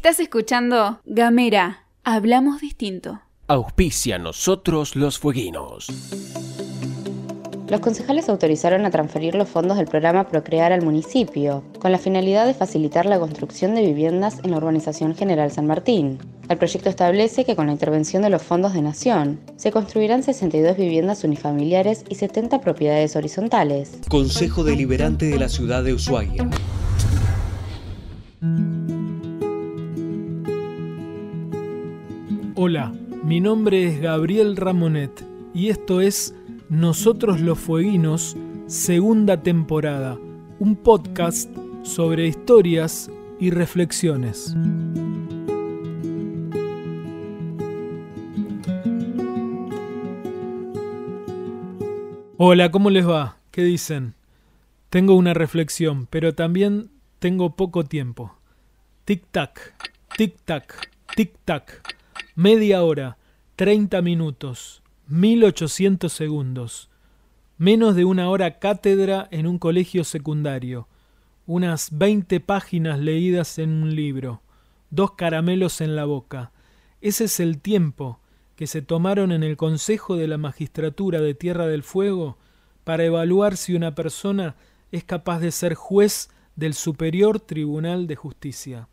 Estás escuchando Gamera. Hablamos distinto. Auspicia nosotros los fueguinos. Los concejales autorizaron a transferir los fondos del programa Procrear al municipio, con la finalidad de facilitar la construcción de viviendas en la urbanización General San Martín. El proyecto establece que con la intervención de los fondos de Nación, se construirán 62 viviendas unifamiliares y 70 propiedades horizontales. Consejo Deliberante de la Ciudad de Ushuaia. Hola, mi nombre es Gabriel Ramonet y esto es Nosotros los Fueguinos, segunda temporada, un podcast sobre historias y reflexiones. Hola, ¿cómo les va? ¿Qué dicen? Tengo una reflexión, pero también tengo poco tiempo. Tic-tac, tic-tac, tic-tac. Media hora, 30 minutos, 1800 segundos. Menos de una hora cátedra en un colegio secundario. Unas 20 páginas leídas en un libro. Dos caramelos en la boca. Ese es el tiempo que se tomaron en el Consejo de la Magistratura de Tierra del Fuego para evaluar si una persona es capaz de ser juez del Superior Tribunal de Justicia.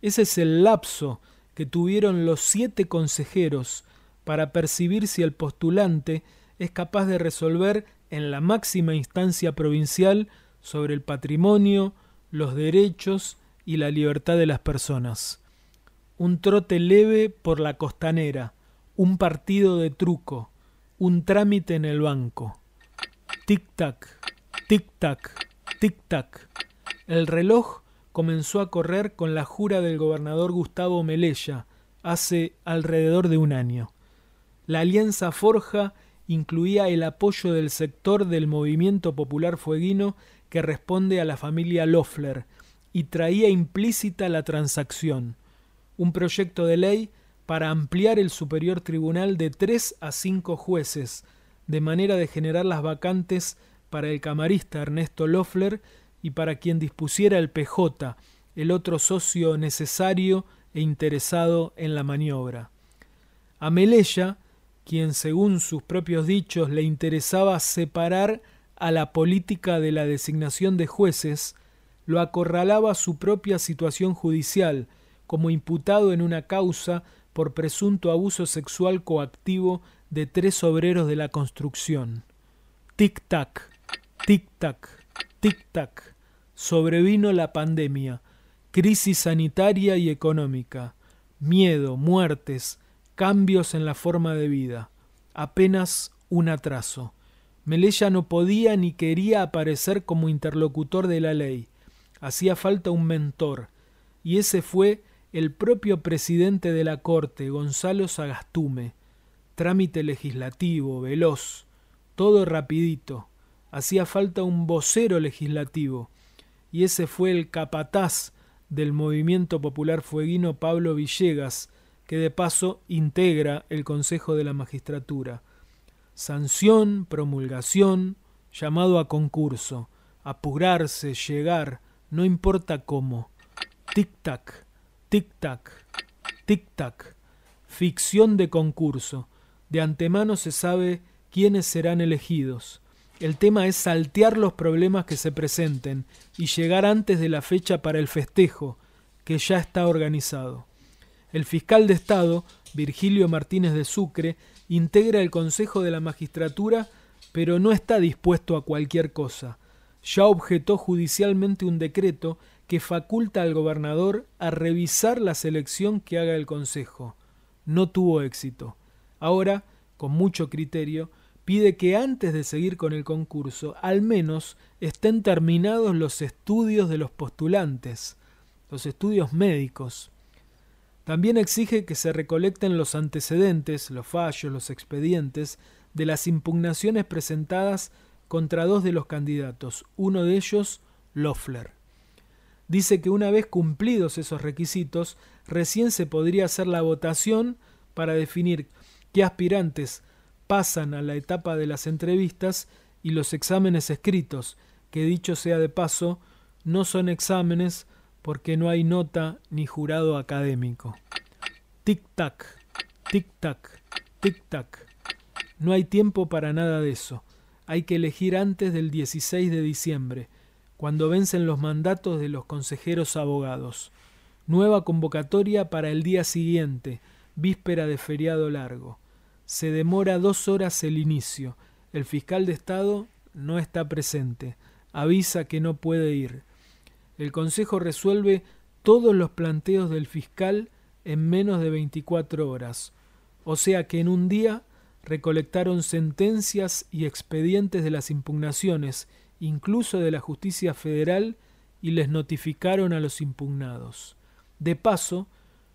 Ese es el lapso que tuvieron los siete consejeros para percibir si el postulante es capaz de resolver en la máxima instancia provincial sobre el patrimonio, los derechos y la libertad de las personas. Un trote leve por la costanera, un partido de truco, un trámite en el banco. Tic-tac, tic-tac, tic-tac. El reloj comenzó a correr con la jura del gobernador Gustavo Melella hace alrededor de un año. La alianza Forja incluía el apoyo del sector del movimiento popular fueguino que responde a la familia Loeffler y traía implícita la transacción, un proyecto de ley para ampliar el superior tribunal de tres a cinco jueces, de manera de generar las vacantes para el camarista Ernesto Loeffler y para quien dispusiera el PJ, el otro socio necesario e interesado en la maniobra. A Melella, quien según sus propios dichos le interesaba separar a la política de la designación de jueces, lo acorralaba su propia situación judicial, como imputado en una causa por presunto abuso sexual coactivo de tres obreros de la construcción. Tic-tac, tic-tac, tic-tac, sobrevino la pandemia, crisis sanitaria y económica, miedo, muertes, cambios en la forma de vida, apenas un atraso. Melella no podía ni quería aparecer como interlocutor de la ley. Hacía falta un mentor, y ese fue el propio presidente de la Corte, Gonzalo Sagastume. Trámite legislativo, veloz, todo rapidito hacía falta un vocero legislativo, y ese fue el capataz del movimiento popular fueguino Pablo Villegas, que de paso integra el Consejo de la Magistratura. Sanción, promulgación, llamado a concurso, apurarse, llegar, no importa cómo. Tic-tac, tic-tac, tic-tac. Ficción de concurso. De antemano se sabe quiénes serán elegidos. El tema es saltear los problemas que se presenten y llegar antes de la fecha para el festejo, que ya está organizado. El fiscal de Estado, Virgilio Martínez de Sucre, integra el Consejo de la Magistratura, pero no está dispuesto a cualquier cosa. Ya objetó judicialmente un decreto que faculta al gobernador a revisar la selección que haga el Consejo. No tuvo éxito. Ahora, con mucho criterio, pide que antes de seguir con el concurso, al menos estén terminados los estudios de los postulantes, los estudios médicos. También exige que se recolecten los antecedentes, los fallos, los expedientes de las impugnaciones presentadas contra dos de los candidatos, uno de ellos Loeffler. Dice que una vez cumplidos esos requisitos, recién se podría hacer la votación para definir qué aspirantes pasan a la etapa de las entrevistas y los exámenes escritos, que dicho sea de paso, no son exámenes porque no hay nota ni jurado académico. Tic-tac, tic-tac, tic-tac. No hay tiempo para nada de eso. Hay que elegir antes del 16 de diciembre, cuando vencen los mandatos de los consejeros abogados. Nueva convocatoria para el día siguiente, víspera de feriado largo. Se demora dos horas el inicio. El fiscal de Estado no está presente. Avisa que no puede ir. El Consejo resuelve todos los planteos del fiscal en menos de 24 horas. O sea que en un día recolectaron sentencias y expedientes de las impugnaciones, incluso de la justicia federal, y les notificaron a los impugnados. De paso,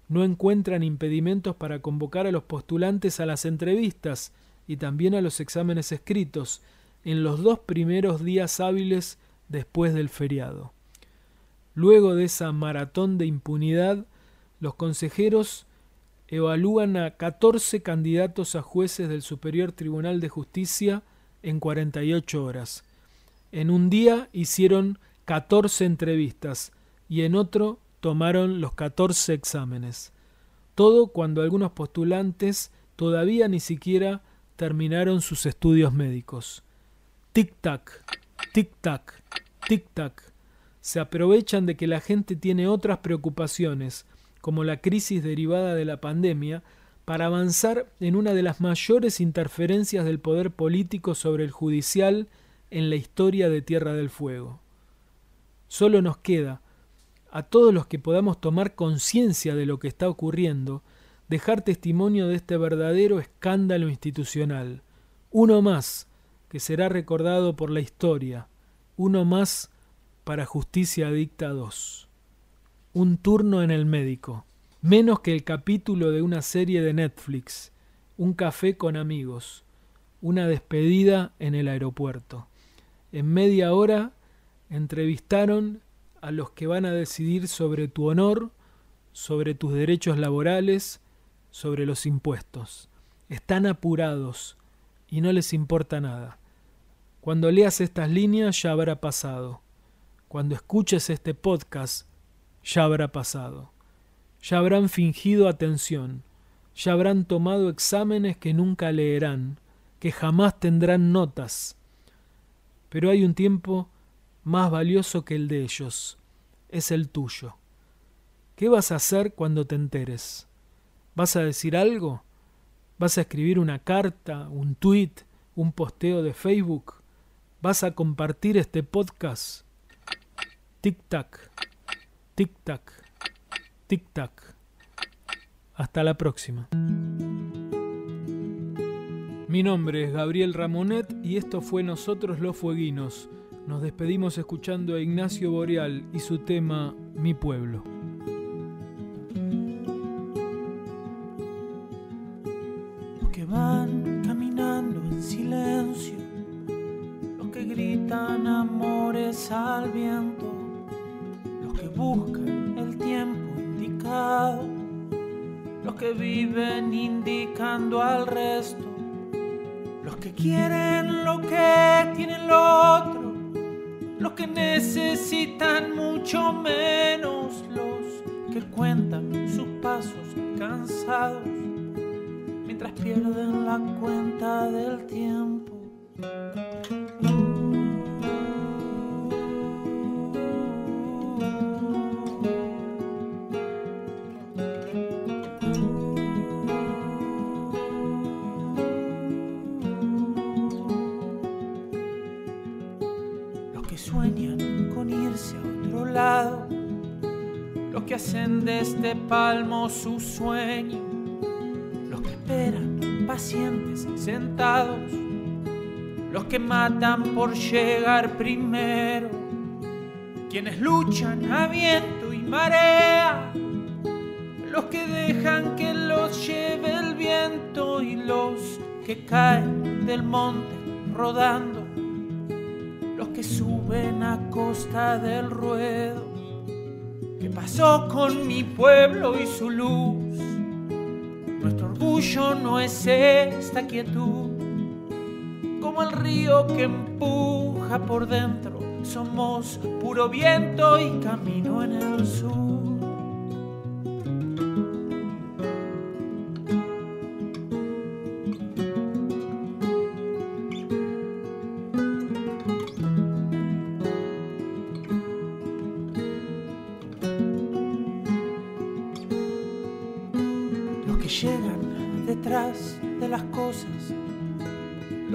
no encuentran impedimentos para convocar a los postulantes a las entrevistas y también a los exámenes escritos en los dos primeros días hábiles después del feriado. Luego de esa maratón de impunidad, los consejeros evalúan a 14 candidatos a jueces del Superior Tribunal de Justicia en 48 horas. En un día hicieron 14 entrevistas y en otro tomaron los 14 exámenes. Todo cuando algunos postulantes todavía ni siquiera terminaron sus estudios médicos. Tic-tac, tic-tac, tic-tac. Se aprovechan de que la gente tiene otras preocupaciones, como la crisis derivada de la pandemia, para avanzar en una de las mayores interferencias del poder político sobre el judicial en la historia de Tierra del Fuego. Solo nos queda, a todos los que podamos tomar conciencia de lo que está ocurriendo, dejar testimonio de este verdadero escándalo institucional. Uno más que será recordado por la historia, uno más para Justicia Dicta 2. Un turno en el médico, menos que el capítulo de una serie de Netflix, un café con amigos, una despedida en el aeropuerto. En media hora entrevistaron a los que van a decidir sobre tu honor, sobre tus derechos laborales, sobre los impuestos. Están apurados y no les importa nada. Cuando leas estas líneas ya habrá pasado. Cuando escuches este podcast ya habrá pasado. Ya habrán fingido atención. Ya habrán tomado exámenes que nunca leerán, que jamás tendrán notas. Pero hay un tiempo más valioso que el de ellos, es el tuyo. ¿Qué vas a hacer cuando te enteres? ¿Vas a decir algo? ¿Vas a escribir una carta, un tweet, un posteo de Facebook? ¿Vas a compartir este podcast? Tic-tac, tic-tac, tic-tac. Hasta la próxima. Mi nombre es Gabriel Ramonet y esto fue Nosotros los Fueguinos nos despedimos escuchando a Ignacio Boreal y su tema Mi pueblo. Los que van caminando en silencio, los que gritan amores al viento, los que buscan el tiempo indicado, los que viven indicando al resto, los que quieren lo que tienen lo que necesitan mucho menos, los que cuentan sus pasos cansados mientras pierden la cuenta del tiempo. Hacen de este palmo su sueño, los que esperan pacientes sentados, los que matan por llegar primero, quienes luchan a viento y marea, los que dejan que los lleve el viento y los que caen del monte rodando, los suben a costa del ruedo ¿Qué pasó con mi pueblo y su luz? Nuestro orgullo no es esta quietud, como el río que empuja por dentro, somos puro viento y camino en el sur.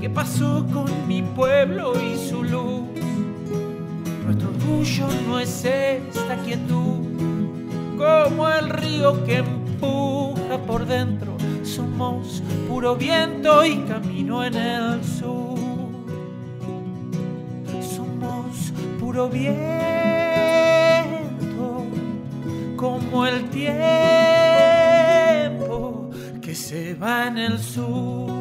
¿Qué pasó con mi pueblo y su luz? Nuestro orgullo no es esta quietud, como el río que empuja por dentro. Somos puro viento y camino en el sur. Somos puro viento, como el tiempo que se va en el sur.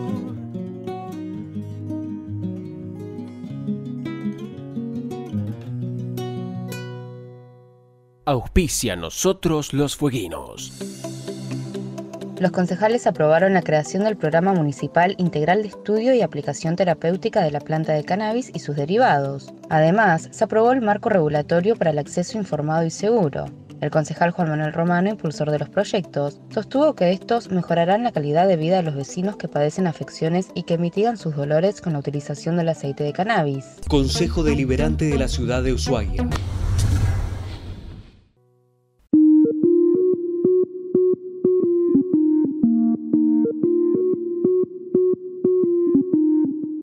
Auspicia nosotros los fueguinos. Los concejales aprobaron la creación del Programa Municipal Integral de Estudio y Aplicación Terapéutica de la planta de cannabis y sus derivados. Además, se aprobó el marco regulatorio para el acceso informado y seguro. El concejal Juan Manuel Romano, impulsor de los proyectos, sostuvo que estos mejorarán la calidad de vida de los vecinos que padecen afecciones y que mitigan sus dolores con la utilización del aceite de cannabis. Consejo Deliberante de la Ciudad de Ushuaia.